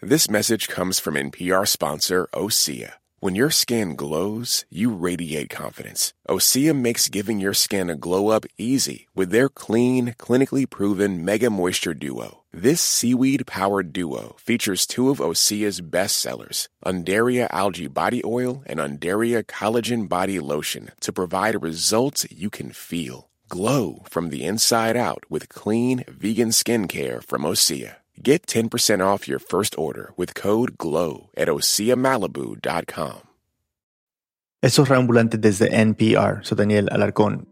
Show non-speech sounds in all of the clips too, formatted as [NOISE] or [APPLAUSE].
This message comes from NPR sponsor Osea. When your skin glows, you radiate confidence. Osea makes giving your skin a glow up easy with their clean, clinically proven Mega Moisture Duo. This seaweed powered duo features two of Osea's best sellers, Undaria Algae Body Oil and Undaria Collagen Body Lotion, to provide results you can feel. Glow from the inside out with clean, vegan skincare from Osea. Get 10% off your first order with code GLOW at OseaMalibu.com. Eso es Reambulante desde NPR. Soy Daniel Alarcón.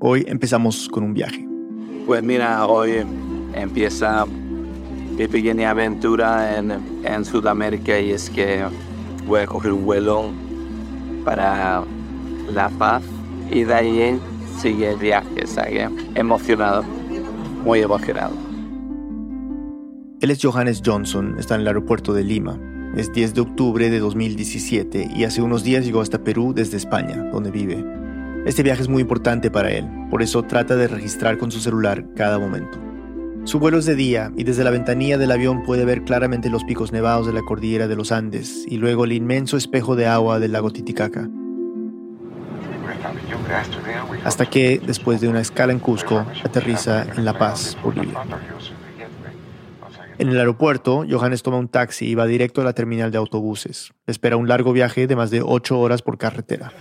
Hoy empezamos con un viaje. Pues mira, hoy empieza mi pequeña aventura en, en Sudamérica y es que voy a coger un vuelo para La Paz y de ahí sigue el viaje, ¿sabes? Emocionado, muy emocionado. Él es Johannes Johnson, está en el aeropuerto de Lima. Es 10 de octubre de 2017 y hace unos días llegó hasta Perú desde España, donde vive. Este viaje es muy importante para él, por eso trata de registrar con su celular cada momento. Su vuelo es de día y desde la ventanilla del avión puede ver claramente los picos nevados de la cordillera de los Andes y luego el inmenso espejo de agua del lago Titicaca. Hasta que, después de una escala en Cusco, aterriza en La Paz, Bolivia. En el aeropuerto, Johannes toma un taxi y va directo a la terminal de autobuses. Espera un largo viaje de más de ocho horas por carretera.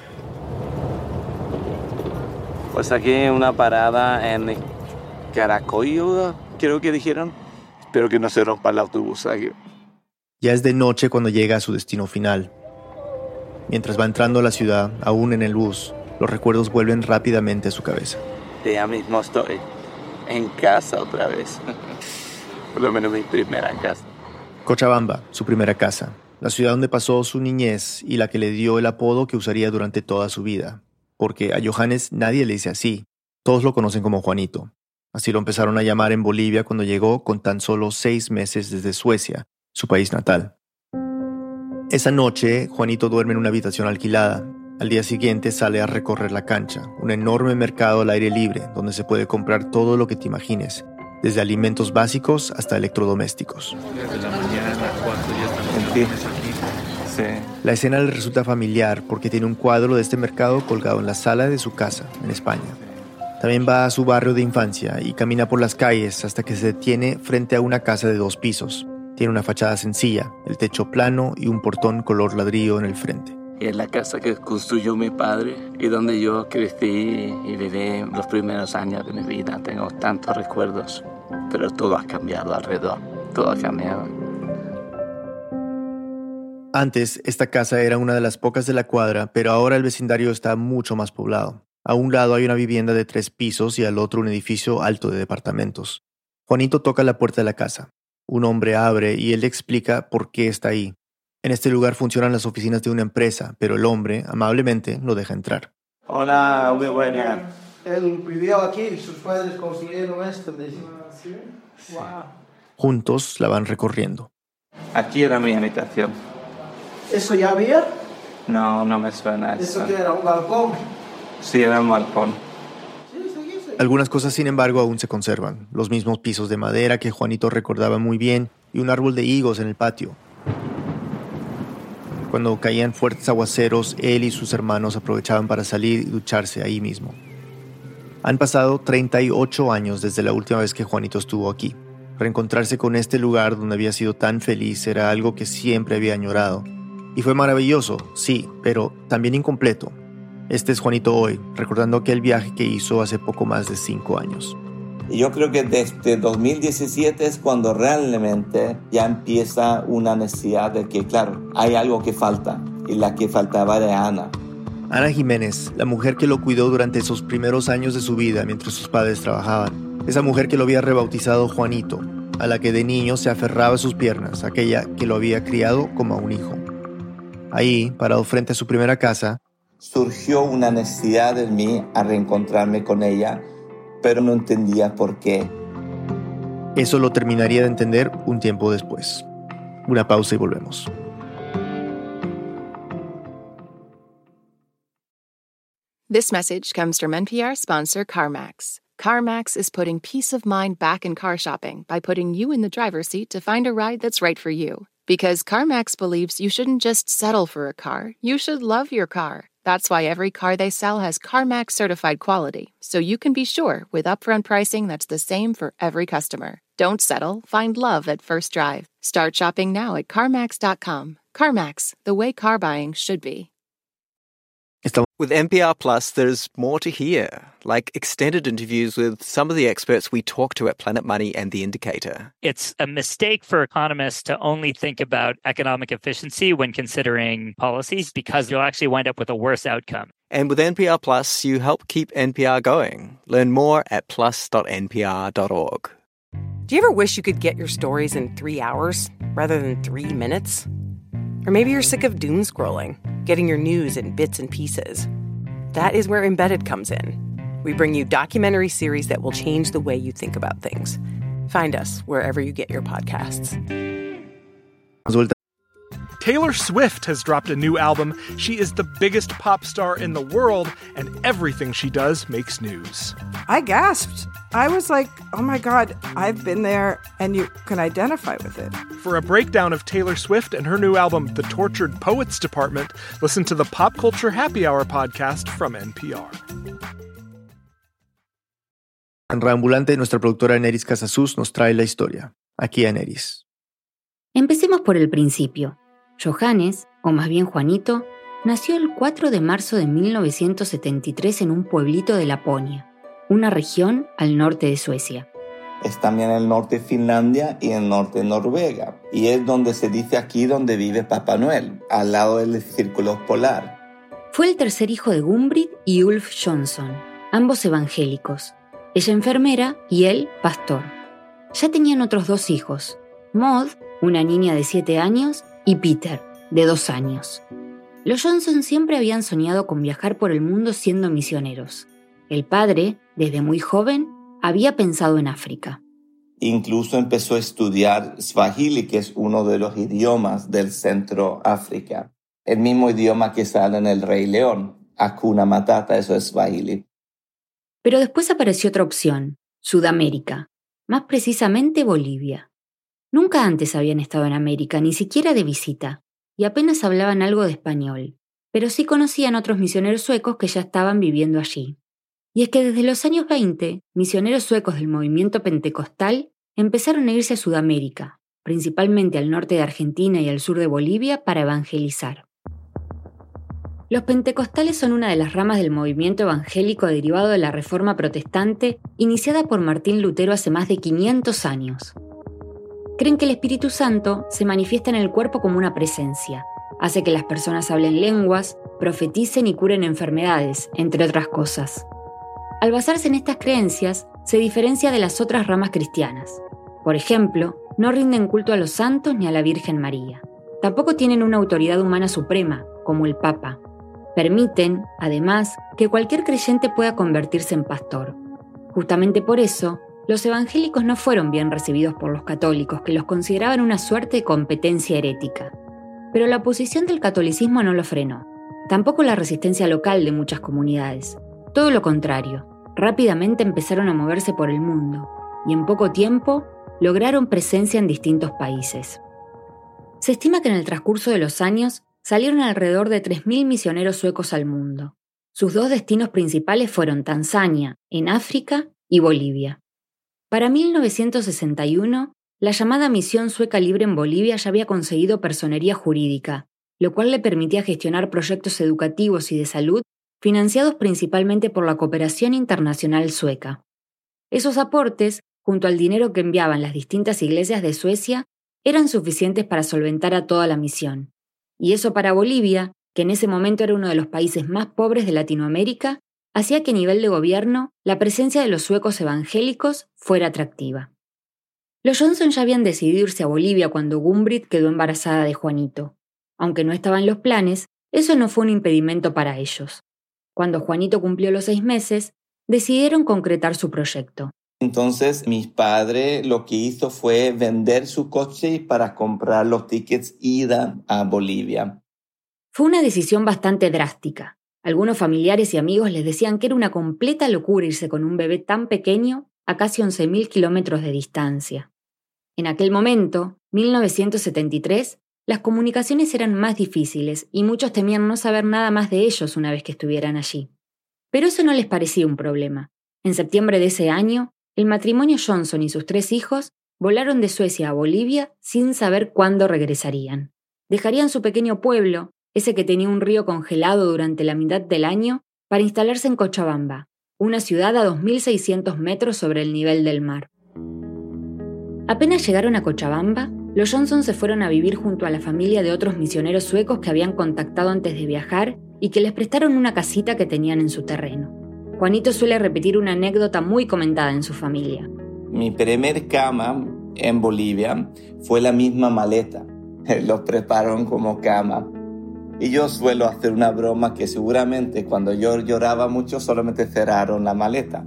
Pues aquí una parada en Caracoyo, creo que dijeron. Espero que no se rompa el autobús aquí. Ya es de noche cuando llega a su destino final. Mientras va entrando a la ciudad, aún en el bus, los recuerdos vuelven rápidamente a su cabeza. Ya mismo estoy en casa otra vez. Por lo menos mi primera casa. Cochabamba, su primera casa, la ciudad donde pasó su niñez y la que le dio el apodo que usaría durante toda su vida. Porque a Johannes nadie le dice así, todos lo conocen como Juanito. Así lo empezaron a llamar en Bolivia cuando llegó con tan solo seis meses desde Suecia, su país natal. Esa noche, Juanito duerme en una habitación alquilada. Al día siguiente sale a recorrer la cancha, un enorme mercado al aire libre donde se puede comprar todo lo que te imagines, desde alimentos básicos hasta electrodomésticos. La escena le resulta familiar porque tiene un cuadro de este mercado colgado en la sala de su casa, en España. También va a su barrio de infancia y camina por las calles hasta que se detiene frente a una casa de dos pisos. Tiene una fachada sencilla, el techo plano y un portón color ladrillo en el frente. Es la casa que construyó mi padre y donde yo crecí y viví los primeros años de mi vida. Tengo tantos recuerdos, pero todo ha cambiado alrededor. Todo ha cambiado. Antes, esta casa era una de las pocas de la cuadra, pero ahora el vecindario está mucho más poblado. A un lado hay una vivienda de tres pisos y al otro un edificio alto de departamentos. Juanito toca la puerta de la casa. Un hombre abre y él le explica por qué está ahí. En este lugar funcionan las oficinas de una empresa, pero el hombre amablemente lo deja entrar. Hola, muy buena. Él vivió aquí, sus padres construyeron esto. Wow. Juntos la van recorriendo. Aquí era mi habitación. ¿Eso ya había? No, no me suena eso. ¿Eso que era un balcón? Sí, era un balcón. Algunas cosas, sin embargo, aún se conservan. Los mismos pisos de madera que Juanito recordaba muy bien y un árbol de higos en el patio. Cuando caían fuertes aguaceros, él y sus hermanos aprovechaban para salir y ducharse ahí mismo. Han pasado 38 años desde la última vez que Juanito estuvo aquí. Reencontrarse con este lugar donde había sido tan feliz era algo que siempre había añorado. Y fue maravilloso, sí, pero también incompleto. Este es Juanito hoy, recordando aquel viaje que hizo hace poco más de 5 años. Y yo creo que desde 2017 es cuando realmente ya empieza una necesidad de que, claro, hay algo que falta. Y la que faltaba era Ana. Ana Jiménez, la mujer que lo cuidó durante esos primeros años de su vida mientras sus padres trabajaban. Esa mujer que lo había rebautizado Juanito, a la que de niño se aferraba a sus piernas, aquella que lo había criado como a un hijo. Ahí, parado frente a su primera casa, surgió una necesidad en mí a reencontrarme con ella pero no entendía por qué. Eso lo terminaría de entender un tiempo después. Una pausa y volvemos. This message comes from NPR sponsor CarMax. CarMax is putting peace of mind back in car shopping by putting you in the driver's seat to find a ride that's right for you. Because CarMax believes you shouldn't just settle for a car, you should love your car. That's why every car they sell has CarMax certified quality, so you can be sure with upfront pricing that's the same for every customer. Don't settle, find love at first drive. Start shopping now at CarMax.com. CarMax, the way car buying should be. With NPR Plus, there's more to hear, like extended interviews with some of the experts we talk to at Planet Money and The Indicator. It's a mistake for economists to only think about economic efficiency when considering policies because you'll actually wind up with a worse outcome. And with NPR Plus, you help keep NPR going. Learn more at plus.npr.org. Do you ever wish you could get your stories in three hours rather than three minutes? Or maybe you're sick of doom scrolling, getting your news in bits and pieces. That is where Embedded comes in. We bring you documentary series that will change the way you think about things. Find us wherever you get your podcasts. Taylor Swift has dropped a new album. She is the biggest pop star in the world, and everything she does makes news. I gasped. I was like, oh my God, I've been there, and you can identify with it. For a breakdown of Taylor Swift and her new album, The Tortured Poets Department, listen to the Pop Culture Happy Hour podcast from NPR. En Reambulante, nuestra productora Neris Casasus nos trae la historia. Aquí a Neris. Empecemos por el principio. Johannes, o más bien Juanito, nació el 4 de marzo de 1973 en un pueblito de Laponia, una región al norte de Suecia. Es también el norte de Finlandia y el norte de Noruega. Y es donde se dice aquí donde vive Papá Noel, al lado del círculo polar. Fue el tercer hijo de Gumbrit y Ulf Johnson, ambos evangélicos. Ella enfermera y él pastor. Ya tenían otros dos hijos, Maud, una niña de 7 años, y Peter, de dos años. Los Johnson siempre habían soñado con viajar por el mundo siendo misioneros. El padre, desde muy joven, había pensado en África. Incluso empezó a estudiar Swahili, que es uno de los idiomas del centro África. El mismo idioma que sale en El Rey León. Hakuna Matata, eso es Swahili. Pero después apareció otra opción, Sudamérica, más precisamente Bolivia. Nunca antes habían estado en América, ni siquiera de visita, y apenas hablaban algo de español, pero sí conocían otros misioneros suecos que ya estaban viviendo allí. Y es que desde los años 20, misioneros suecos del movimiento pentecostal empezaron a irse a Sudamérica, principalmente al norte de Argentina y al sur de Bolivia, para evangelizar. Los pentecostales son una de las ramas del movimiento evangélico derivado de la Reforma Protestante iniciada por Martín Lutero hace más de 500 años creen que el Espíritu Santo se manifiesta en el cuerpo como una presencia. Hace que las personas hablen lenguas, profeticen y curen enfermedades, entre otras cosas. Al basarse en estas creencias, se diferencia de las otras ramas cristianas. Por ejemplo, no rinden culto a los santos ni a la Virgen María. Tampoco tienen una autoridad humana suprema, como el Papa. Permiten, además, que cualquier creyente pueda convertirse en pastor. Justamente por eso, los evangélicos no fueron bien recibidos por los católicos, que los consideraban una suerte de competencia herética. Pero la oposición del catolicismo no lo frenó, tampoco la resistencia local de muchas comunidades. Todo lo contrario, rápidamente empezaron a moverse por el mundo y en poco tiempo lograron presencia en distintos países. Se estima que en el transcurso de los años salieron alrededor de 3.000 misioneros suecos al mundo. Sus dos destinos principales fueron Tanzania, en África, y Bolivia. Para 1961, la llamada Misión Sueca Libre en Bolivia ya había conseguido personería jurídica, lo cual le permitía gestionar proyectos educativos y de salud financiados principalmente por la cooperación internacional sueca. Esos aportes, junto al dinero que enviaban las distintas iglesias de Suecia, eran suficientes para solventar a toda la misión. Y eso para Bolivia, que en ese momento era uno de los países más pobres de Latinoamérica, hacía que a nivel de gobierno la presencia de los suecos evangélicos fuera atractiva. Los Johnson ya habían decidido irse a Bolivia cuando Gumbrit quedó embarazada de Juanito. Aunque no estaban los planes, eso no fue un impedimento para ellos. Cuando Juanito cumplió los seis meses, decidieron concretar su proyecto. Entonces mi padre lo que hizo fue vender su coche para comprar los tickets ida a Bolivia. Fue una decisión bastante drástica, algunos familiares y amigos les decían que era una completa locura irse con un bebé tan pequeño a casi 11.000 kilómetros de distancia. En aquel momento, 1973, las comunicaciones eran más difíciles y muchos temían no saber nada más de ellos una vez que estuvieran allí. Pero eso no les parecía un problema. En septiembre de ese año, el matrimonio Johnson y sus tres hijos volaron de Suecia a Bolivia sin saber cuándo regresarían. Dejarían su pequeño pueblo, ese que tenía un río congelado durante la mitad del año, para instalarse en Cochabamba, una ciudad a 2.600 metros sobre el nivel del mar. Apenas llegaron a Cochabamba, los Johnson se fueron a vivir junto a la familia de otros misioneros suecos que habían contactado antes de viajar y que les prestaron una casita que tenían en su terreno. Juanito suele repetir una anécdota muy comentada en su familia. Mi primer cama en Bolivia fue la misma maleta. [LAUGHS] Los prepararon como cama. Y yo suelo hacer una broma que seguramente cuando yo lloraba mucho solamente cerraron la maleta.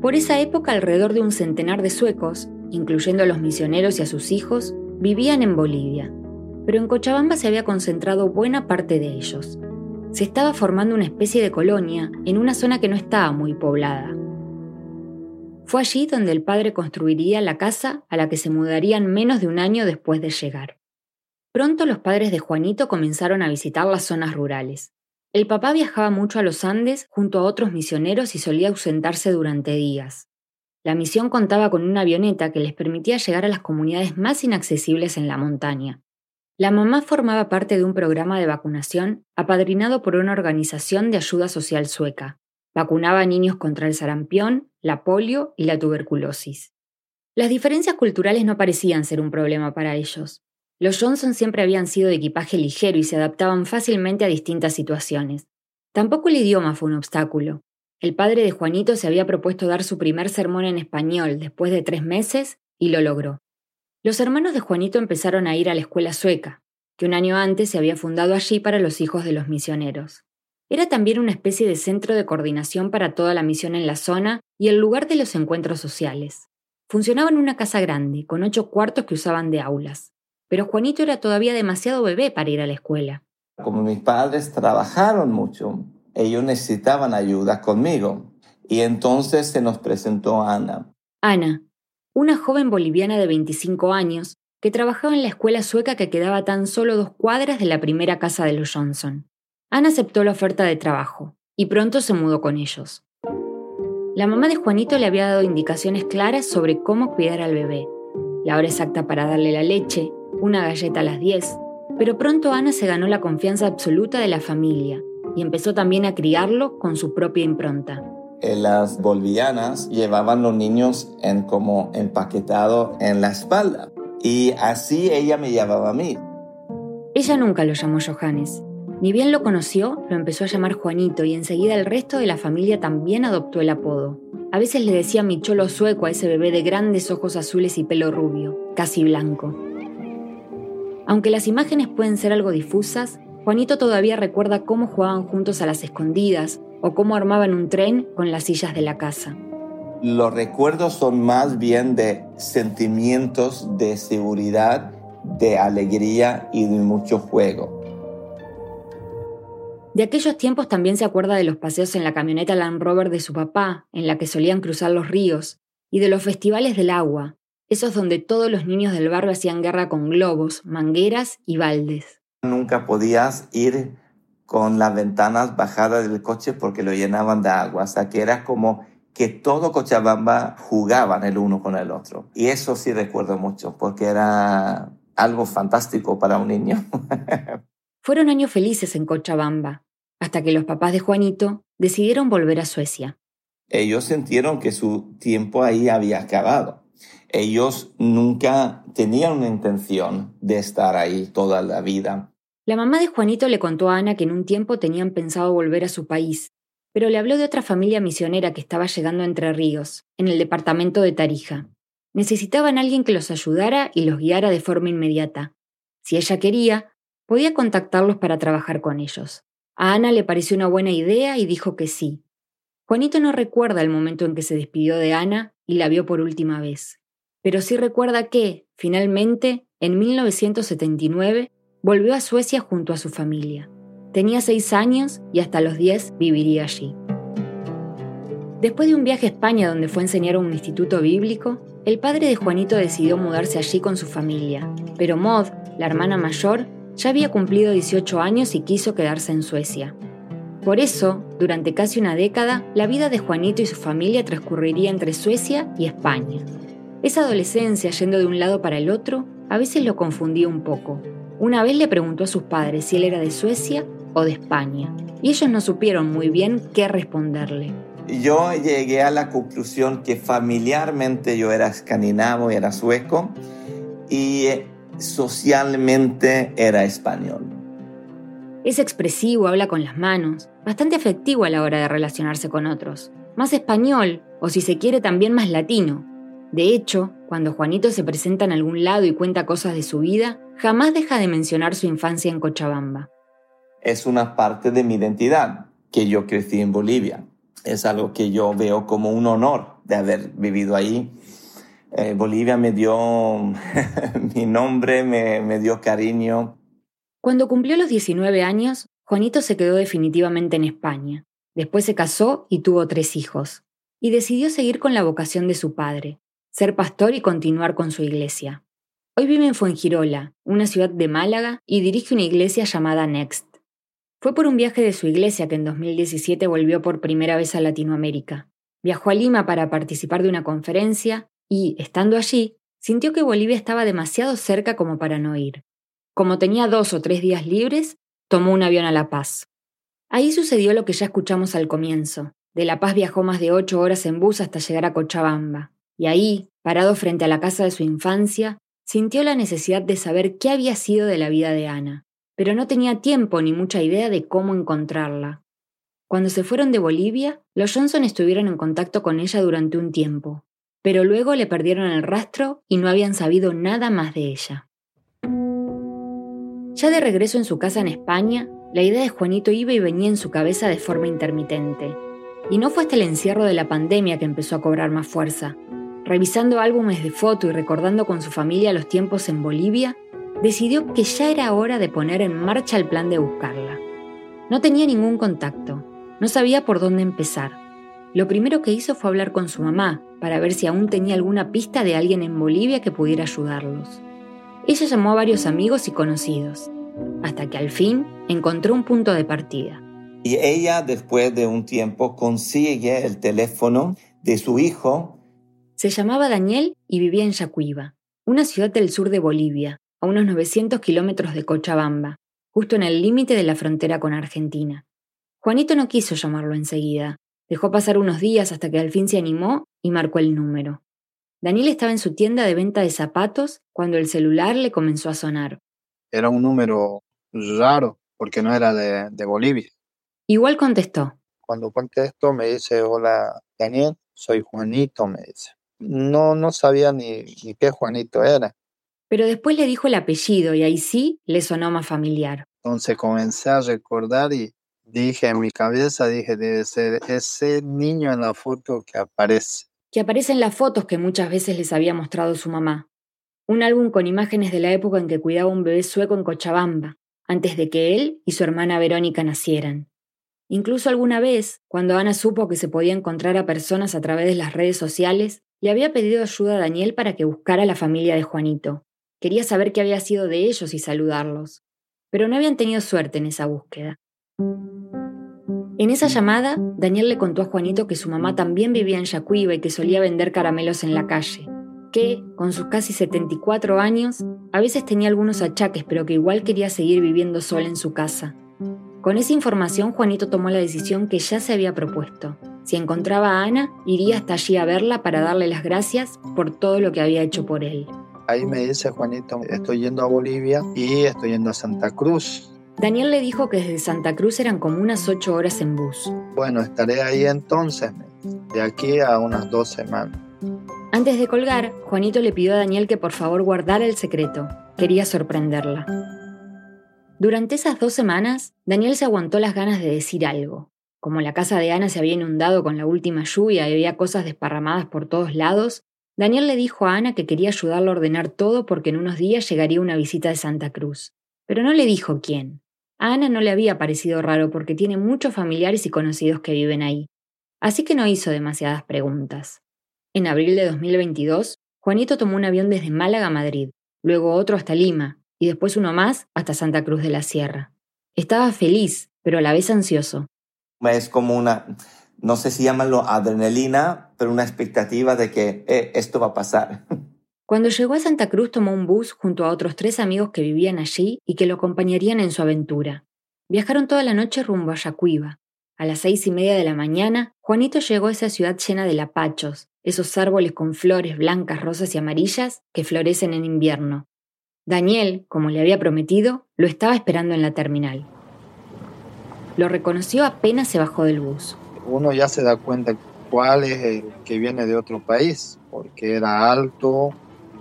Por esa época alrededor de un centenar de suecos incluyendo a los misioneros y a sus hijos, vivían en Bolivia, pero en Cochabamba se había concentrado buena parte de ellos. Se estaba formando una especie de colonia en una zona que no estaba muy poblada. Fue allí donde el padre construiría la casa a la que se mudarían menos de un año después de llegar. Pronto los padres de Juanito comenzaron a visitar las zonas rurales. El papá viajaba mucho a los Andes junto a otros misioneros y solía ausentarse durante días. La misión contaba con una avioneta que les permitía llegar a las comunidades más inaccesibles en la montaña. La mamá formaba parte de un programa de vacunación apadrinado por una organización de ayuda social sueca. Vacunaba a niños contra el sarampión, la polio y la tuberculosis. Las diferencias culturales no parecían ser un problema para ellos. Los Johnson siempre habían sido de equipaje ligero y se adaptaban fácilmente a distintas situaciones. Tampoco el idioma fue un obstáculo. El padre de Juanito se había propuesto dar su primer sermón en español después de tres meses y lo logró. Los hermanos de Juanito empezaron a ir a la escuela sueca, que un año antes se había fundado allí para los hijos de los misioneros. Era también una especie de centro de coordinación para toda la misión en la zona y el lugar de los encuentros sociales. Funcionaba en una casa grande, con ocho cuartos que usaban de aulas. Pero Juanito era todavía demasiado bebé para ir a la escuela. Como mis padres trabajaron mucho, ellos necesitaban ayuda conmigo. Y entonces se nos presentó Ana. Ana, una joven boliviana de 25 años que trabajaba en la escuela sueca que quedaba tan solo dos cuadras de la primera casa de los Johnson. Ana aceptó la oferta de trabajo y pronto se mudó con ellos. La mamá de Juanito le había dado indicaciones claras sobre cómo cuidar al bebé, la hora exacta para darle la leche, una galleta a las 10, pero pronto Ana se ganó la confianza absoluta de la familia y empezó también a criarlo con su propia impronta. Las bolivianas llevaban los niños en como empaquetado en la espalda y así ella me llamaba a mí. Ella nunca lo llamó Johannes. Ni bien lo conoció, lo empezó a llamar Juanito y enseguida el resto de la familia también adoptó el apodo. A veces le decía mi cholo sueco a ese bebé de grandes ojos azules y pelo rubio, casi blanco. Aunque las imágenes pueden ser algo difusas, Juanito todavía recuerda cómo jugaban juntos a las escondidas o cómo armaban un tren con las sillas de la casa. Los recuerdos son más bien de sentimientos de seguridad, de alegría y de mucho juego. De aquellos tiempos también se acuerda de los paseos en la camioneta Land Rover de su papá, en la que solían cruzar los ríos, y de los festivales del agua, esos donde todos los niños del barrio hacían guerra con globos, mangueras y baldes. Nunca podías ir con las ventanas bajadas del coche porque lo llenaban de agua. O sea, que era como que todo Cochabamba jugaban el uno con el otro. Y eso sí recuerdo mucho porque era algo fantástico para un niño. [LAUGHS] Fueron años felices en Cochabamba, hasta que los papás de Juanito decidieron volver a Suecia. Ellos sintieron que su tiempo ahí había acabado. Ellos nunca tenían una intención de estar ahí toda la vida. La mamá de Juanito le contó a Ana que en un tiempo tenían pensado volver a su país, pero le habló de otra familia misionera que estaba llegando a Entre Ríos, en el departamento de Tarija. Necesitaban alguien que los ayudara y los guiara de forma inmediata. Si ella quería, podía contactarlos para trabajar con ellos. A Ana le pareció una buena idea y dijo que sí. Juanito no recuerda el momento en que se despidió de Ana y la vio por última vez, pero sí recuerda que, finalmente, en 1979, volvió a Suecia junto a su familia. Tenía seis años y hasta los diez viviría allí. Después de un viaje a España donde fue a enseñar a un instituto bíblico, el padre de Juanito decidió mudarse allí con su familia, pero Maud, la hermana mayor, ya había cumplido 18 años y quiso quedarse en Suecia. Por eso, durante casi una década, la vida de Juanito y su familia transcurriría entre Suecia y España. Esa adolescencia yendo de un lado para el otro a veces lo confundía un poco. Una vez le preguntó a sus padres si él era de Suecia o de España, y ellos no supieron muy bien qué responderle. Yo llegué a la conclusión que familiarmente yo era escandinavo, era sueco, y socialmente era español. Es expresivo, habla con las manos, bastante afectivo a la hora de relacionarse con otros, más español, o si se quiere también más latino. De hecho, cuando Juanito se presenta en algún lado y cuenta cosas de su vida, jamás deja de mencionar su infancia en Cochabamba. Es una parte de mi identidad, que yo crecí en Bolivia. Es algo que yo veo como un honor de haber vivido ahí eh, Bolivia me dio [LAUGHS] mi nombre, me, me dio cariño. Cuando cumplió los 19 años, Juanito se quedó definitivamente en España. Después se casó y tuvo tres hijos. Y decidió seguir con la vocación de su padre, ser pastor y continuar con su iglesia. Hoy vive en Fuengirola, una ciudad de Málaga, y dirige una iglesia llamada Next. Fue por un viaje de su iglesia que en 2017 volvió por primera vez a Latinoamérica. Viajó a Lima para participar de una conferencia y, estando allí, sintió que Bolivia estaba demasiado cerca como para no ir. Como tenía dos o tres días libres, tomó un avión a La Paz. Ahí sucedió lo que ya escuchamos al comienzo. De La Paz viajó más de ocho horas en bus hasta llegar a Cochabamba, y ahí, parado frente a la casa de su infancia, sintió la necesidad de saber qué había sido de la vida de Ana, pero no tenía tiempo ni mucha idea de cómo encontrarla. Cuando se fueron de Bolivia, los Johnson estuvieron en contacto con ella durante un tiempo, pero luego le perdieron el rastro y no habían sabido nada más de ella. Ya de regreso en su casa en España, la idea de Juanito iba y venía en su cabeza de forma intermitente. Y no fue hasta el encierro de la pandemia que empezó a cobrar más fuerza. Revisando álbumes de foto y recordando con su familia los tiempos en Bolivia, decidió que ya era hora de poner en marcha el plan de buscarla. No tenía ningún contacto, no sabía por dónde empezar lo primero que hizo fue hablar con su mamá para ver si aún tenía alguna pista de alguien en Bolivia que pudiera ayudarlos. Ella llamó a varios amigos y conocidos, hasta que al fin encontró un punto de partida. Y ella, después de un tiempo, consigue el teléfono de su hijo. Se llamaba Daniel y vivía en Yacuiba, una ciudad del sur de Bolivia, a unos 900 kilómetros de Cochabamba, justo en el límite de la frontera con Argentina. Juanito no quiso llamarlo enseguida, Dejó pasar unos días hasta que al fin se animó y marcó el número. Daniel estaba en su tienda de venta de zapatos cuando el celular le comenzó a sonar. Era un número raro porque no era de, Bolivia. Igual contestó. Cuando contesto me dice, hola Daniel, soy Juanito, me dice. No, no sabía ni, ni qué Juanito era. Pero después le dijo el apellido y ahí sí le sonó más familiar. Entonces comencé a recordar y dije en mi cabeza, dije, debe ser ese niño en la foto que aparece. Que aparece en las fotos que muchas veces les había mostrado su mamá. Un álbum con imágenes de la época en que cuidaba un bebé sueco en Cochabamba, antes de que él y su hermana Verónica nacieran. Incluso alguna vez, cuando Ana supo que se podía encontrar a personas a través de las redes sociales, le había pedido ayuda a Daniel para que buscara a la familia de Juanito. Quería saber qué había sido de ellos y saludarlos. Pero no habían tenido suerte en esa búsqueda. En esa llamada, Daniel le contó a Juanito que su mamá también vivía en Yacuiba y que solía vender caramelos en la calle, que, con sus casi 74 años, a veces tenía algunos achaques, pero que igual quería seguir viviendo sola en su casa. Con esa información, Juanito tomó la decisión que ya se había propuesto. Si encontraba a Ana, iría hasta allí a verla para darle las gracias por todo lo que había hecho por él. Ahí me dice Juanito, estoy yendo a Bolivia y estoy yendo a Santa Cruz Daniel le dijo que desde Santa Cruz eran como unas ocho horas en bus. Bueno, estaré ahí entonces, de aquí a unas dos semanas. Antes de colgar, Juanito le pidió a Daniel que por favor guardara el secreto. Quería sorprenderla. Durante esas dos semanas, Daniel se aguantó las ganas de decir algo. Como la casa de Ana se había inundado con la última lluvia y había cosas desparramadas por todos lados, Daniel le dijo a Ana que quería ayudarlo a ordenar todo porque en unos días llegaría una visita de Santa Cruz. Pero no le dijo quién. A Ana no le había parecido raro porque tiene muchos familiares y conocidos que viven ahí, así que no hizo demasiadas preguntas. En abril de 2022, Juanito tomó un avión desde Málaga a Madrid, luego otro hasta Lima, y después uno más hasta Santa Cruz de la Sierra. Estaba feliz, pero a la vez ansioso. Es como una, no sé si llamarlo adrenalina, pero una expectativa de que eh, esto va a pasar. [LAUGHS] Cuando llegó a Santa Cruz tomó un bus junto a otros tres amigos que vivían allí y que lo acompañarían en su aventura. Viajaron toda la noche rumbo a Yacuiba. A las seis y media de la mañana, Juanito llegó a esa ciudad llena de lapachos, esos árboles con flores blancas, rosas y amarillas que florecen en invierno. Daniel, como le había prometido, lo estaba esperando en la terminal. Lo reconoció apenas se bajó del bus. Uno ya se da cuenta cuál es el que viene de otro país, porque era alto,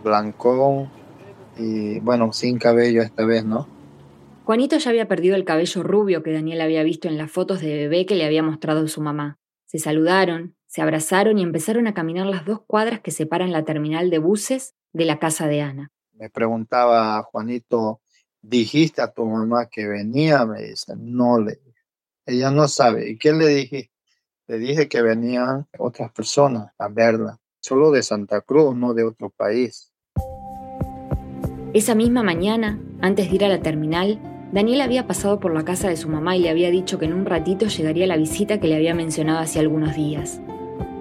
blancón y bueno, sin cabello esta vez, ¿no? Juanito ya había perdido el cabello rubio que Daniel había visto en las fotos de bebé que le había mostrado su mamá. Se saludaron, se abrazaron y empezaron a caminar las dos cuadras que separan la terminal de buses de la casa de Ana. Me preguntaba Juanito, ¿dijiste a tu mamá que venía? Me dice, no le Ella no sabe. ¿Y qué le dije? Le dije que venían otras personas a verla, solo de Santa Cruz, no de otro país. Esa misma mañana, antes de ir a la terminal, Daniel había pasado por la casa de su mamá y le había dicho que en un ratito llegaría la visita que le había mencionado hace algunos días.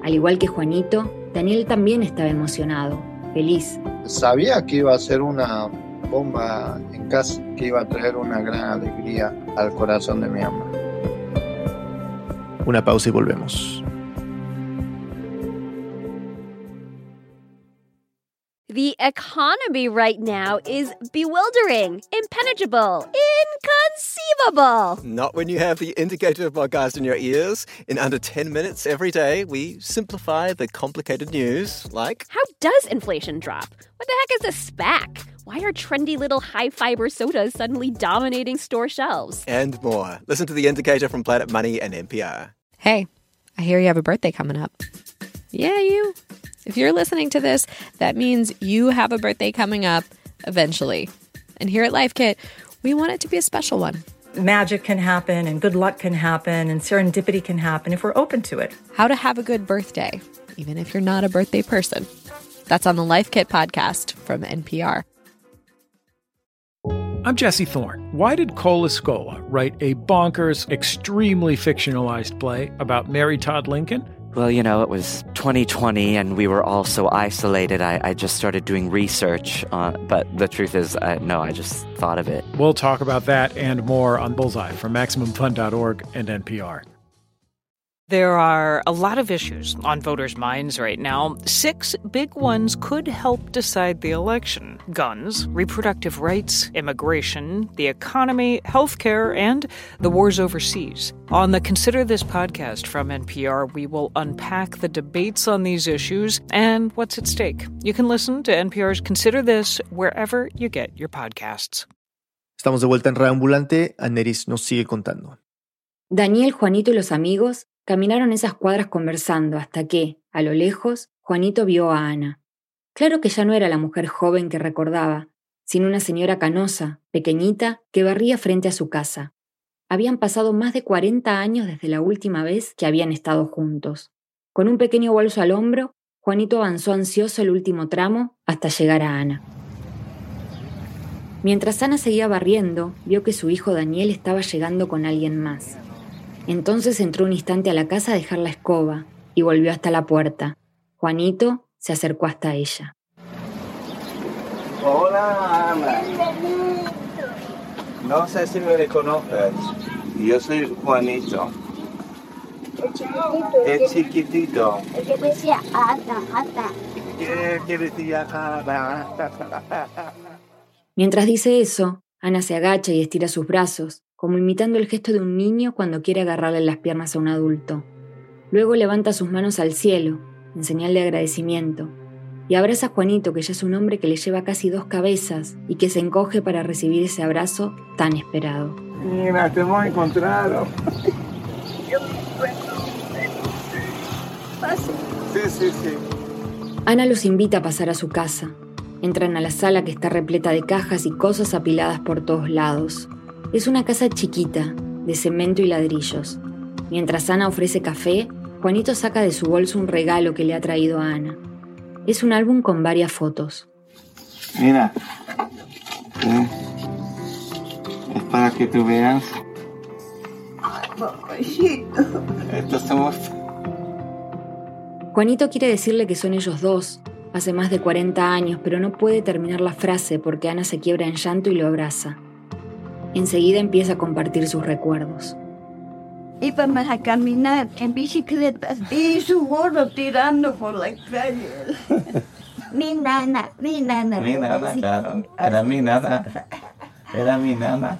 Al igual que Juanito, Daniel también estaba emocionado, feliz. Sabía que iba a ser una bomba en casa, que iba a traer una gran alegría al corazón de mi mamá. Una pausa y volvemos. The economy right now is bewildering, impenetrable, inconceivable. Not when you have the Indicator of podcast in your ears. In under 10 minutes every day, we simplify the complicated news like How does inflation drop? What the heck is a SPAC? Why are trendy little high fiber sodas suddenly dominating store shelves? and more. Listen to the Indicator from Planet Money and NPR. Hey, I hear you have a birthday coming up. Yeah, you. If you're listening to this, that means you have a birthday coming up eventually. And here at Life Kit, we want it to be a special one. Magic can happen and good luck can happen and serendipity can happen if we're open to it. How to have a good birthday, even if you're not a birthday person. That's on the Life Kit podcast from NPR. I'm Jesse Thorne. Why did Cola Scola write a bonkers, extremely fictionalized play about Mary Todd Lincoln? Well, you know, it was 2020 and we were all so isolated. I, I just started doing research. Uh, but the truth is, uh, no, I just thought of it. We'll talk about that and more on Bullseye from MaximumFun.org and NPR. There are a lot of issues on voters' minds right now. Six big ones could help decide the election guns, reproductive rights, immigration, the economy, healthcare, and the wars overseas. On the Consider This podcast from NPR, we will unpack the debates on these issues and what's at stake. You can listen to NPR's Consider This wherever you get your podcasts. Estamos de vuelta en Reambulante. Aneris nos sigue contando. Daniel, Juanito y los amigos caminaron esas cuadras conversando hasta que, a lo lejos, Juanito vio a Ana. Claro que ya no era la mujer joven que recordaba, sino una señora canosa, pequeñita, que barría frente a su casa. Habían pasado más de 40 años desde la última vez que habían estado juntos. Con un pequeño bolso al hombro, Juanito avanzó ansioso el último tramo hasta llegar a Ana. Mientras Ana seguía barriendo, vio que su hijo Daniel estaba llegando con alguien más. Entonces entró un instante a la casa a dejar la escoba y volvió hasta la puerta. Juanito se acercó hasta ella. Hola, Ana. No sé si me reconoces. Yo soy Juanito. El chiquitito. El chiquitito. El que decía. Mientras dice eso, Ana se agacha y estira sus brazos, como imitando el gesto de un niño cuando quiere agarrarle las piernas a un adulto. Luego levanta sus manos al cielo, en señal de agradecimiento, y abraza a Juanito, que ya es un hombre que le lleva casi dos cabezas y que se encoge para recibir ese abrazo tan esperado. Mira, te hemos encontrado. Sí, sí, sí. Ana los invita a pasar a su casa. Entran a la sala que está repleta de cajas y cosas apiladas por todos lados. Es una casa chiquita, de cemento y ladrillos. Mientras Ana ofrece café, Juanito saca de su bolso un regalo que le ha traído a Ana. Es un álbum con varias fotos. Mira. Eh, Es para que tú veas. Estos somos. Juanito quiere decirle que son ellos dos, hace más de 40 años, pero no puede terminar la frase porque Ana se quiebra en llanto y lo abraza. Enseguida empieza a compartir sus recuerdos. Íbamos a caminar en bicicletas y su gorro tirando por la calle. [LAUGHS] mi nana, mi nana. Mi nana, claro. Era mi nana. Era mi nana.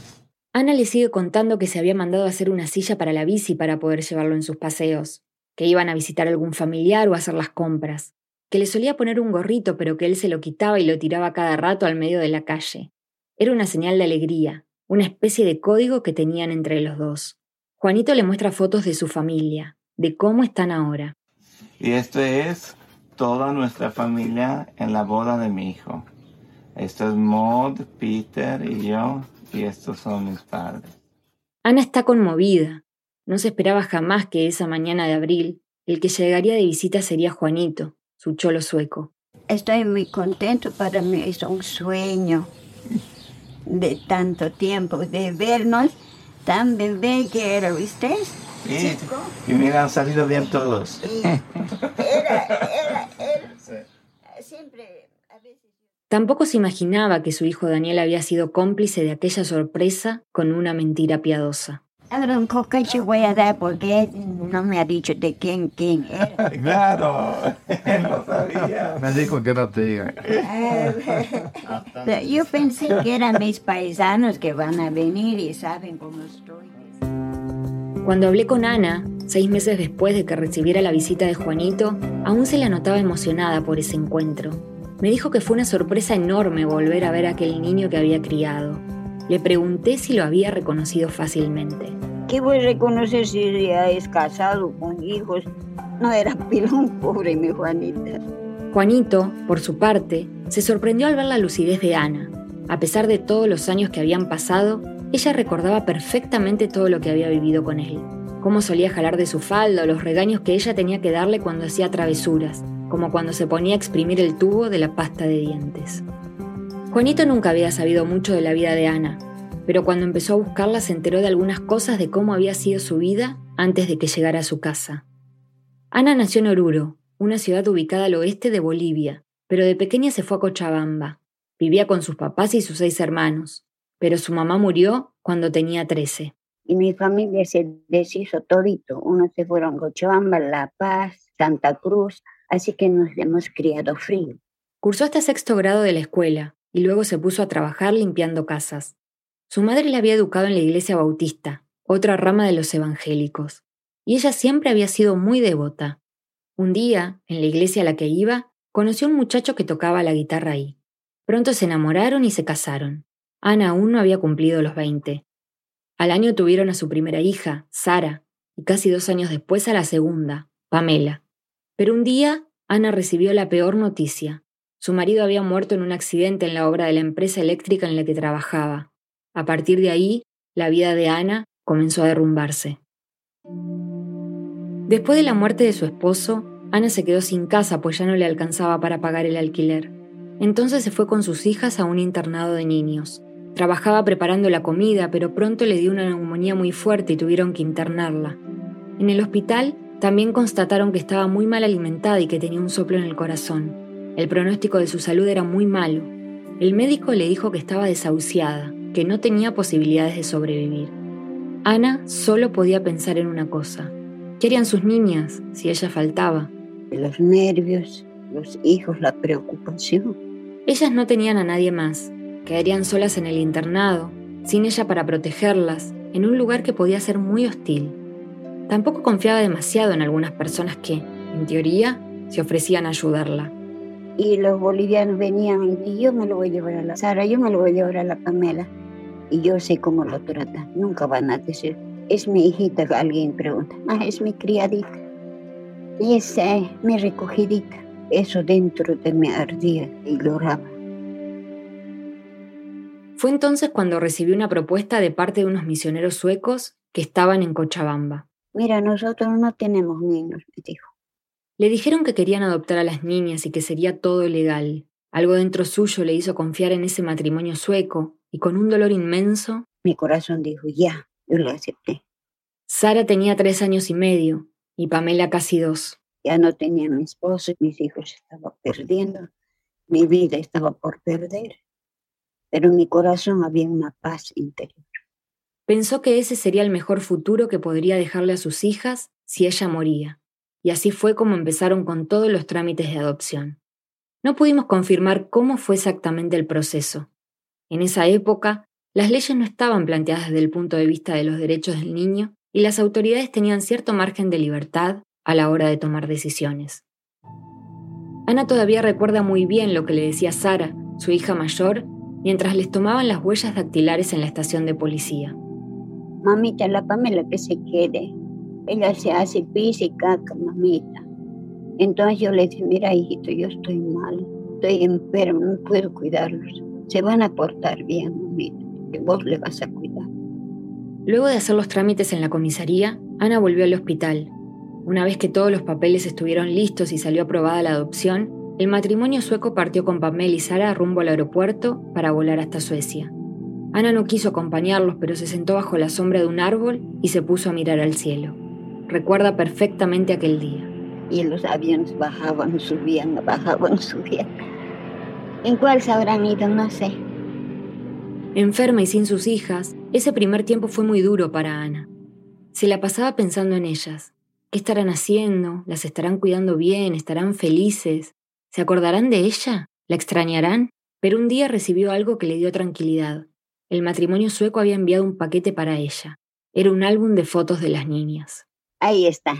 Ana le sigue contando que se había mandado a hacer una silla para la bici para poder llevarlo en sus paseos, que iban a visitar a algún familiar o a hacer las compras, que le solía poner un gorrito pero que él se lo quitaba y lo tiraba cada rato al medio de la calle. Era una señal de alegría, una especie de código que tenían entre los dos. Juanito le muestra fotos de su familia, de cómo están ahora. Y esto es toda nuestra familia en la boda de mi hijo. Esto es Maud, Peter y yo, y estos son mis padres. Ana está conmovida. No se esperaba jamás que esa mañana de abril el que llegaría de visita sería Juanito, su cholo sueco. Estoy muy contento, para mí es un sueño de tanto tiempo, de vernos tan bebé que era usted. Sí, y mira, han salido bien todos. Era, era, era. Siempre, a veces... Tampoco se imaginaba que su hijo Daniel había sido cómplice de aquella sorpresa con una mentira piadosa. Un cocache voy a dar porque no me ha dicho de quién, quién era. [LAUGHS] Claro, no sabía. Me dijo que no te diga. [LAUGHS] Yo pensé que eran mis paisanos que van a venir y saben cómo estoy. Cuando hablé con Ana, seis meses después de que recibiera la visita de Juanito, aún se la notaba emocionada por ese encuentro. Me dijo que fue una sorpresa enorme volver a ver a aquel niño que había criado. Le pregunté si lo había reconocido fácilmente. ¿Qué voy a reconocer si ya es casado con hijos? No era pilón, pobre mi Juanita. Juanito, por su parte, se sorprendió al ver la lucidez de Ana. A pesar de todos los años que habían pasado, ella recordaba perfectamente todo lo que había vivido con él. Cómo solía jalar de su falda o los regaños que ella tenía que darle cuando hacía travesuras, como cuando se ponía a exprimir el tubo de la pasta de dientes. Juanito nunca había sabido mucho de la vida de Ana, pero cuando empezó a buscarla se enteró de algunas cosas de cómo había sido su vida antes de que llegara a su casa. Ana nació en Oruro, una ciudad ubicada al oeste de Bolivia, pero de pequeña se fue a Cochabamba. Vivía con sus papás y sus seis hermanos, pero su mamá murió cuando tenía 13. Y mi familia se deshizo todito. Unos se fueron a Cochabamba, La Paz, Santa Cruz, así que nos hemos criado frío. Cursó hasta sexto grado de la escuela y luego se puso a trabajar limpiando casas. Su madre la había educado en la iglesia bautista, otra rama de los evangélicos, y ella siempre había sido muy devota. Un día, en la iglesia a la que iba, conoció a un muchacho que tocaba la guitarra ahí. Pronto se enamoraron y se casaron. Ana aún no había cumplido los 20. Al año tuvieron a su primera hija, Sara, y casi dos años después a la segunda, Pamela. Pero un día, Ana recibió la peor noticia. Su marido había muerto en un accidente en la obra de la empresa eléctrica en la que trabajaba. A partir de ahí, la vida de Ana comenzó a derrumbarse. Después de la muerte de su esposo, Ana se quedó sin casa pues ya no le alcanzaba para pagar el alquiler. Entonces se fue con sus hijas a un internado de niños. Trabajaba preparando la comida, pero pronto le dio una neumonía muy fuerte y tuvieron que internarla. En el hospital también constataron que estaba muy mal alimentada y que tenía un soplo en el corazón. El pronóstico de su salud era muy malo. El médico le dijo que estaba desahuciada, que no tenía posibilidades de sobrevivir. Ana solo podía pensar en una cosa. ¿Qué harían sus niñas si ella faltaba? Los nervios, los hijos, la preocupación. Ellas no tenían a nadie más. Quedarían solas en el internado, sin ella para protegerlas, en un lugar que podía ser muy hostil. Tampoco confiaba demasiado en algunas personas que, en teoría, se ofrecían a ayudarla. Y los bolivianos venían y yo me lo voy a llevar a la Sara, yo me lo voy a llevar a la Pamela. Y yo sé cómo lo tratan. Nunca van a decir, es mi hijita, alguien pregunta. Ah, es mi criadita. Es eh, mi recogidita. Eso dentro de mí ardía y lloraba. Fue entonces cuando recibió una propuesta de parte de unos misioneros suecos que estaban en Cochabamba. Mira, nosotros no tenemos niños, me dijo. Le dijeron que querían adoptar a las niñas y que sería todo legal. Algo dentro suyo le hizo confiar en ese matrimonio sueco y con un dolor inmenso. Mi corazón dijo, ya, yo lo acepté. Sara tenía tres años y medio y Pamela casi dos. Ya no tenía mi esposo, mis hijos estaban perdiendo, mi vida estaba por perder, pero en mi corazón había una paz interior. Pensó que ese sería el mejor futuro que podría dejarle a sus hijas si ella moría, y así fue como empezaron con todos los trámites de adopción. No pudimos confirmar cómo fue exactamente el proceso. En esa época, las leyes no estaban planteadas desde el punto de vista de los derechos del niño y las autoridades tenían cierto margen de libertad a la hora de tomar decisiones. Ana todavía recuerda muy bien lo que le decía Sara, su hija mayor, mientras les tomaban las huellas dactilares en la estación de policía. Mamita, la Pamela que se quede. Ella se hace pis y caca, mamita. Entonces yo le dije, mira hijito, yo estoy mal, estoy enfermo, no puedo cuidarlos. Se van a portar bien, mamita, que vos le vas a cuidar. Luego de hacer los trámites en la comisaría, Ana volvió al hospital. Una vez que todos los papeles estuvieron listos y salió aprobada la adopción, el matrimonio sueco partió con Pamela y Sara rumbo al aeropuerto para volar hasta Suecia. Ana no quiso acompañarlos, pero se sentó bajo la sombra de un árbol y se puso a mirar al cielo. Recuerda perfectamente aquel día. Y los aviones bajaban, subían, bajaban, subían. ¿En cuál se habrán ido? No sé. Enferma y sin sus hijas, ese primer tiempo fue muy duro para Ana. Se la pasaba pensando en ellas. ¿Qué estarán haciendo? ¿Las estarán cuidando bien? ¿Estarán felices? ¿Se acordarán de ella? ¿La extrañarán? Pero un día recibió algo que le dio tranquilidad. El matrimonio sueco había enviado un paquete para ella. Era un álbum de fotos de las niñas. Ahí está,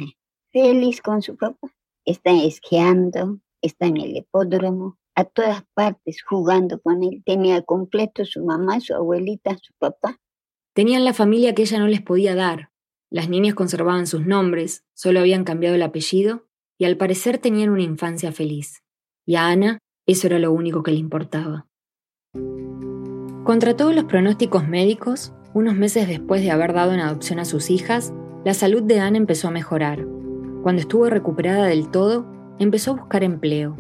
feliz con su papá. Está esquiando, está en el hipódromo, a todas partes jugando con él. Tenía completo su mamá, su abuelita, su papá. Tenían la familia que ella no les podía dar. Las niñas conservaban sus nombres, solo habían cambiado el apellido y al parecer tenían una infancia feliz. Y a Ana eso era lo único que le importaba. Contra todos los pronósticos médicos, unos meses después de haber dado en adopción a sus hijas, la salud de Ana empezó a mejorar. Cuando estuvo recuperada del todo, empezó a buscar empleo.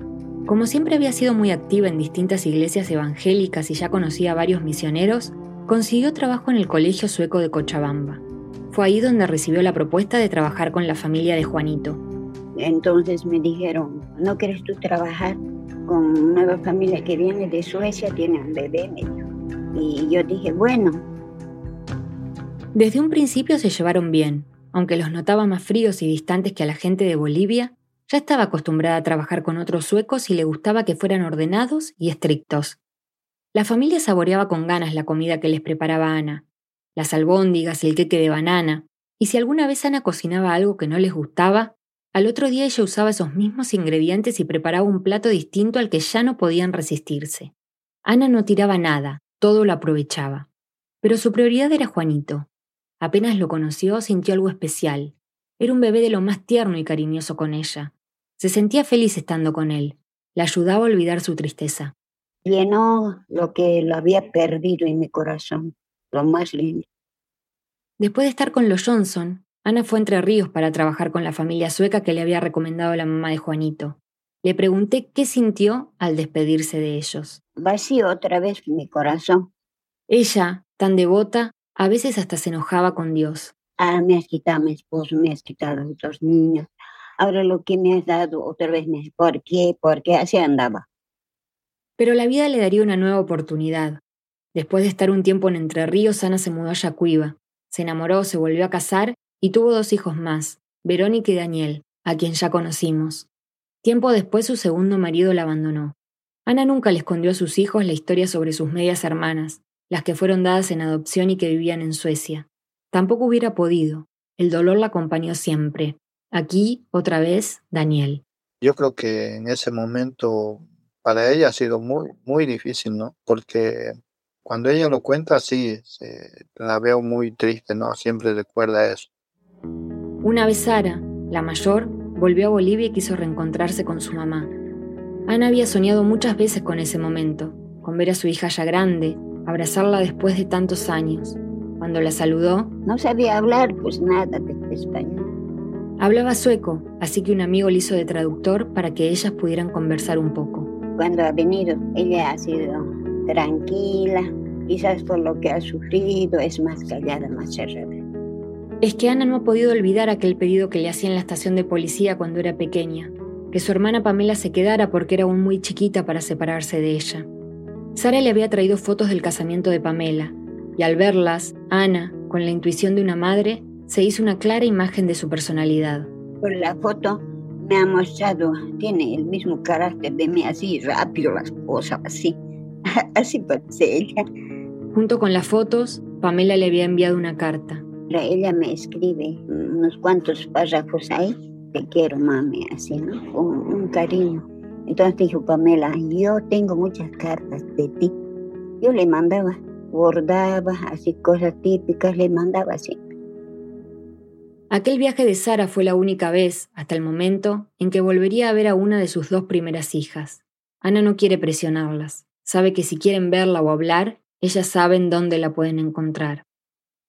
Como siempre había sido muy activa en distintas iglesias evangélicas y ya conocía a varios misioneros, consiguió trabajo en el Colegio Sueco de Cochabamba. Fue ahí donde recibió la propuesta de trabajar con la familia de Juanito. Entonces me dijeron, ¿no quieres tú trabajar con una nueva familia que viene de Suecia? Tiene un bebé, me dijo. Y yo dije, bueno. Desde un principio se llevaron bien, aunque los notaba más fríos y distantes que a la gente de Bolivia, ya estaba acostumbrada a trabajar con otros suecos y le gustaba que fueran ordenados y estrictos. La familia saboreaba con ganas la comida que les preparaba Ana, las albóndigas, el queque de banana, y si alguna vez Ana cocinaba algo que no les gustaba, al otro día ella usaba esos mismos ingredientes y preparaba un plato distinto al que ya no podían resistirse. Ana no tiraba nada, todo lo aprovechaba. Pero su prioridad era Juanito. Apenas lo conoció, sintió algo especial. Era un bebé de lo más tierno y cariñoso con ella. Se sentía feliz estando con él. Le ayudaba a olvidar su tristeza. Llenó lo que lo había perdido en mi corazón, lo más lindo. Después de estar con los Johnson, Ana fue Entre Ríos para trabajar con la familia sueca que le había recomendado la mamá de Juanito. Le pregunté qué sintió al despedirse de ellos. Vacío otra vez mi corazón. Ella, tan devota, a veces hasta se enojaba con Dios. Ah, me has quitado a mi esposo, me has quitado a dos niños. Ahora lo que me has dado otra vez me... ¿Por qué? ¿Por qué? Así andaba. Pero la vida le daría una nueva oportunidad. Después de estar un tiempo en Entre Ríos, Ana se mudó a Yacuiba. Se enamoró, se volvió a casar y tuvo dos hijos más, Verónica y Daniel, a quien ya conocimos. Tiempo después su segundo marido la abandonó. Ana nunca le escondió a sus hijos la historia sobre sus medias hermanas, las que fueron dadas en adopción y que vivían en Suecia. Tampoco hubiera podido. El dolor la acompañó siempre. Aquí, otra vez, Daniel. Yo creo que en ese momento para ella ha sido muy, muy difícil, ¿no? Porque cuando ella lo cuenta, sí, la veo muy triste, ¿no? Siempre recuerda eso. Una vez Sara, la mayor, volvió a Bolivia y quiso reencontrarse con su mamá. Ana había soñado muchas veces con ese momento, con ver a su hija ya grande, abrazarla después de tantos años. Cuando la saludó, no sabía hablar pues nada de español. Hablaba sueco, así que un amigo le hizo de traductor para que ellas pudieran conversar un poco. Cuando ha venido, ella ha sido tranquila, quizás por lo que ha sufrido, es más callada, más cerrada. Es que Ana no ha podido olvidar aquel pedido que le hacía en la estación de policía cuando era pequeña, que su hermana Pamela se quedara porque era aún muy chiquita para separarse de ella. Sara le había traído fotos del casamiento de Pamela, y al verlas, Ana, con la intuición de una madre, se hizo una clara imagen de su personalidad. Por la foto me ha mostrado, tiene el mismo carácter de mí, así rápido las cosas, así. [LAUGHS] Así parece ella. Junto con las fotos, Pamela le había enviado una carta. Ella me escribe unos cuantos párrafos ahí. Te quiero, mami, así, ¿no? Con un cariño. Entonces dijo Pamela, yo tengo muchas cartas de ti. Yo le mandaba, bordaba, así cosas típicas, le mandaba así. Aquel viaje de Sara fue la única vez, hasta el momento, en que volvería a ver a una de sus dos primeras hijas. Ana no quiere presionarlas. Sabe que si quieren verla o hablar, ellas saben dónde la pueden encontrar.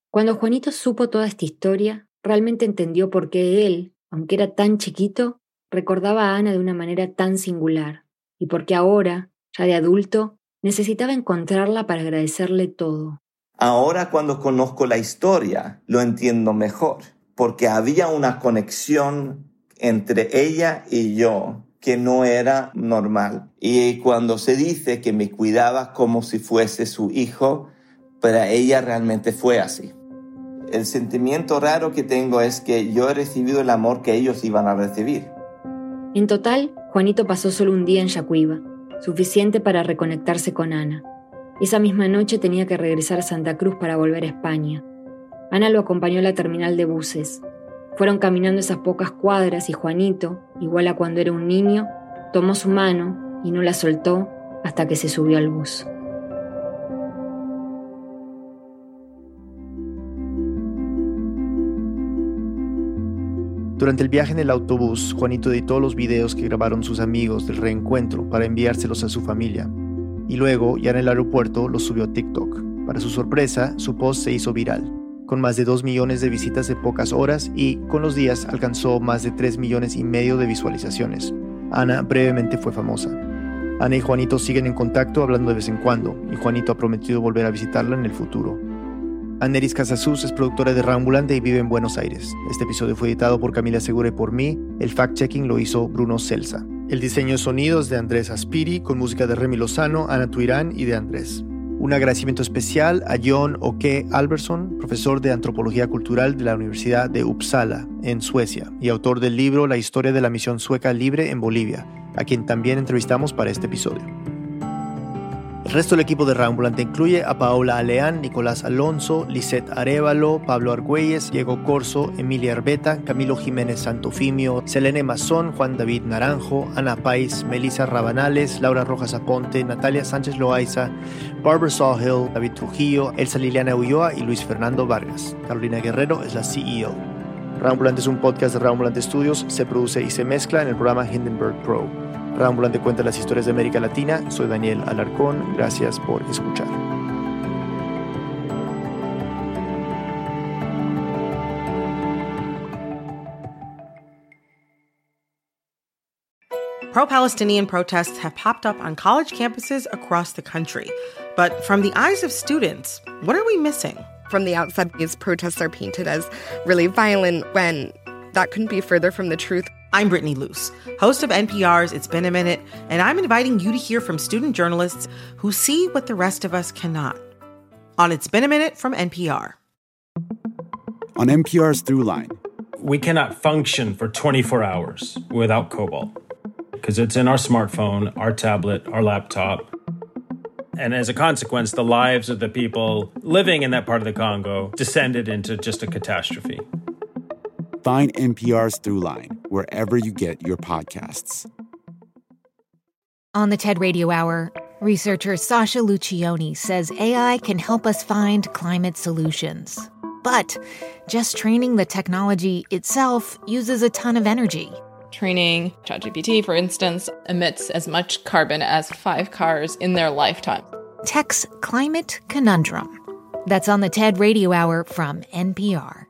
Cuando Juanito supo toda esta historia, realmente entendió por qué él, aunque era tan chiquito, recordaba a Ana de una manera tan singular, y por qué ahora, ya de adulto, necesitaba encontrarla para agradecerle todo. Ahora cuando conozco la historia, lo entiendo mejor porque había una conexión entre ella y yo que no era normal. Y cuando se dice que me cuidaba como si fuese su hijo, para ella realmente fue así. El sentimiento raro que tengo es que yo he recibido el amor que ellos iban a recibir. En total, Juanito pasó solo un día en Yacuiba, suficiente para reconectarse con Ana. Esa misma noche tenía que regresar a Santa Cruz para volver a España. Ana lo acompañó a la terminal de buses. Fueron caminando esas pocas cuadras y Juanito, igual a cuando era un niño, tomó su mano y no la soltó hasta que se subió al bus. Durante el viaje en el autobús, Juanito editó los videos que grabaron sus amigos del reencuentro para enviárselos a su familia. Y luego, ya en el aeropuerto, los subió a TikTok. Para su sorpresa, su post se hizo viral con más de 2 millones de visitas en pocas horas y con los días alcanzó más de 3 millones y medio de visualizaciones. Ana brevemente fue famosa. Ana y Juanito siguen en contacto hablando de vez en cuando y Juanito ha prometido volver a visitarla en el futuro. Aneris Casasus es productora de Rambulante y vive en Buenos Aires. Este episodio fue editado por Camila Segura y por mí. El fact-checking lo hizo Bruno Celsa. El diseño sonidos de Andrés Aspiri con música de Remy Lozano, Ana Tuirán y de Andrés. Un agradecimiento especial a John Oke Alberson, profesor de Antropología Cultural de la Universidad de Uppsala, en Suecia, y autor del libro La historia de la misión sueca libre en Bolivia, a quien también entrevistamos para este episodio. El resto del equipo de Rambulante incluye a Paola Aleán, Nicolás Alonso, Lisette Arevalo, Pablo Argüelles, Diego Corso, Emilia Arbeta, Camilo Jiménez Santofimio, Selene Mazón, Juan David Naranjo, Ana Pais, Melissa Rabanales, Laura Rojas Aponte, Natalia Sánchez Loaiza, Barbara Sawhill, David Trujillo, Elsa Liliana Ulloa y Luis Fernando Vargas. Carolina Guerrero es la CEO. Rambulante es un podcast de Rambulante Studios, se produce y se mezcla en el programa Hindenburg Pro. Rambulante cuenta las historias de América Latina. Soy Daniel Alarcón. Gracias por escuchar. Pro Palestinian protests have popped up on college campuses across the country. But from the eyes of students, what are we missing? From the outside, these protests are painted as really violent when that couldn't be further from the truth. I'm Brittany Luce, host of NPR's It's Been a Minute, and I'm inviting you to hear from student journalists who see what the rest of us cannot. On It's Been a Minute from NPR. On NPR's Throughline. We cannot function for 24 hours without cobalt because it's in our smartphone, our tablet, our laptop. And as a consequence, the lives of the people living in that part of the Congo descended into just a catastrophe. Find NPR's Throughline wherever you get your podcasts. On the TED Radio Hour, researcher Sasha Lucioni says AI can help us find climate solutions. But just training the technology itself uses a ton of energy. Training ChatGPT, for instance, emits as much carbon as five cars in their lifetime. Tech's Climate Conundrum. That's on the TED Radio Hour from NPR.